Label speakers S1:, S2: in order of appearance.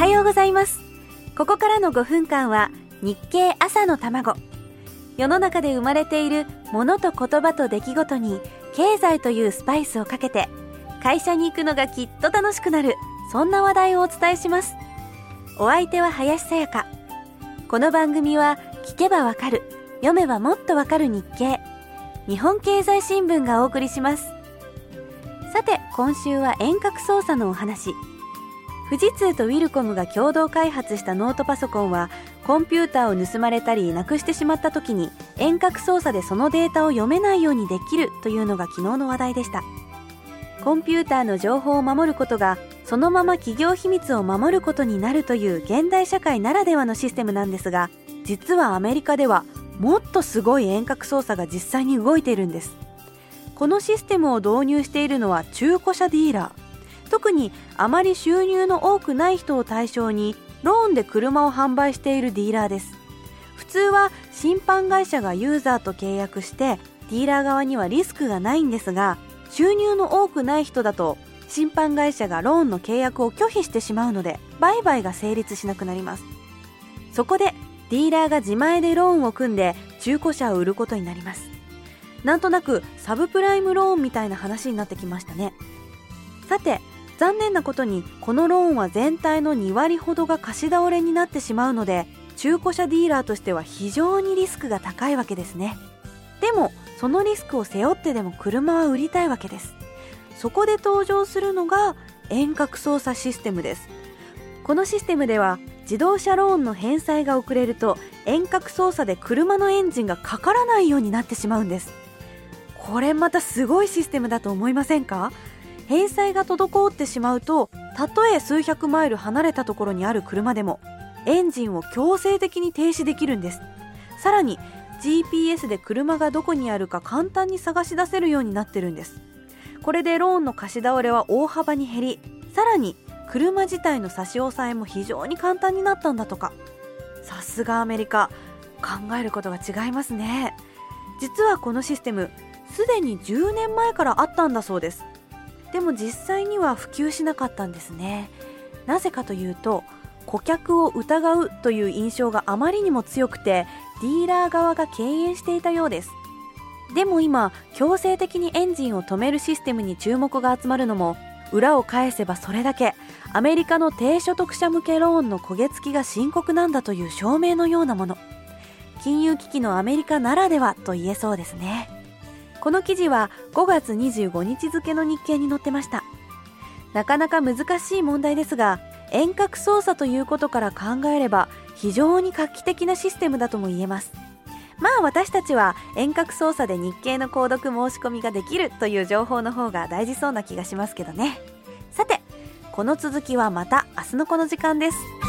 S1: はようございます。ここからの5分間は日経朝の卵。世の中で生まれているものと言葉と出来事に経済というスパイスをかけて会社に行くのがきっと楽しくなるそんな話題をお伝えします。お相手は林さやか。この番組は聞けばわかる読めばもっとわかる日経。日本経済新聞がお送りします。さて今週は遠隔操作のお話。富士通とウィルコムが共同開発したノートパソコンはコンピューターを盗まれたりなくしてしまった時に遠隔操作でそのデータを読めないようにできるというのが昨日の話題でした。コンピューターの情報を守ることがそのまま企業秘密を守ることになるという現代社会ならではのシステムなんですが実はアメリカではもっとすごい遠隔操作が実際に動いているんです。このシステムを導入しているのは中古車ディーラー。特にあまり収入の多くない人を対象にローンで車を販売しているディーラーです。普通は審判会社がユーザーと契約してディーラー側にはリスクがないんですが収入の多くない人だと審判会社がローンの契約を拒否してしまうので売買が成立しなくなります。そこでディーラーが自前でローンを組んで中古車を売ることになります。なんとなくサブプライムローンみたいな話になってきましたね。さて残念なことにこのローンは全体の2割ほどが貸し倒れになってしまうので中古車ディーラーとしては非常にリスクが高いわけですね。でもそのリスクを背負ってでも車は売りたいわけです。そこで登場するのが遠隔操作システムです。このシステムでは自動車ローンの返済が遅れると遠隔操作で車のエンジンがかからないようになってしまうんです。これまたすごいシステムだと思いませんか？返済が滞ってしまうとたとえ数百マイル離れたところにある車でもエンジンを強制的に停止できるんです。さらに GPS で車がどこにあるか簡単に探し出せるようになってるんです。これでローンの貸し倒れは大幅に減りさらに車自体の差し押さえも非常に簡単になったんだとか。さすがアメリカ。考えることが違いますね。実はこのシステムすでに10年前からあったんだそうです。でも実際には普及しなかったんですね。なぜかというと顧客を疑うという印象があまりにも強くてディーラー側が敬遠していたようです。でも今強制的にエンジンを止めるシステムに注目が集まるのも裏を返せばそれだけアメリカの低所得者向けローンの焦げ付きが深刻なんだという証明のようなもの。金融危機のアメリカならではと言えそうですね。この記事は5月25日付の日経に載ってました。なかなか難しい問題ですが遠隔操作ということから考えれば非常に画期的なシステムだとも言えます。まあ私たちは遠隔操作で日経の購読申し込みができるという情報の方が大事そうな気がしますけどね。さてこの続きはまた明日のこの時間です。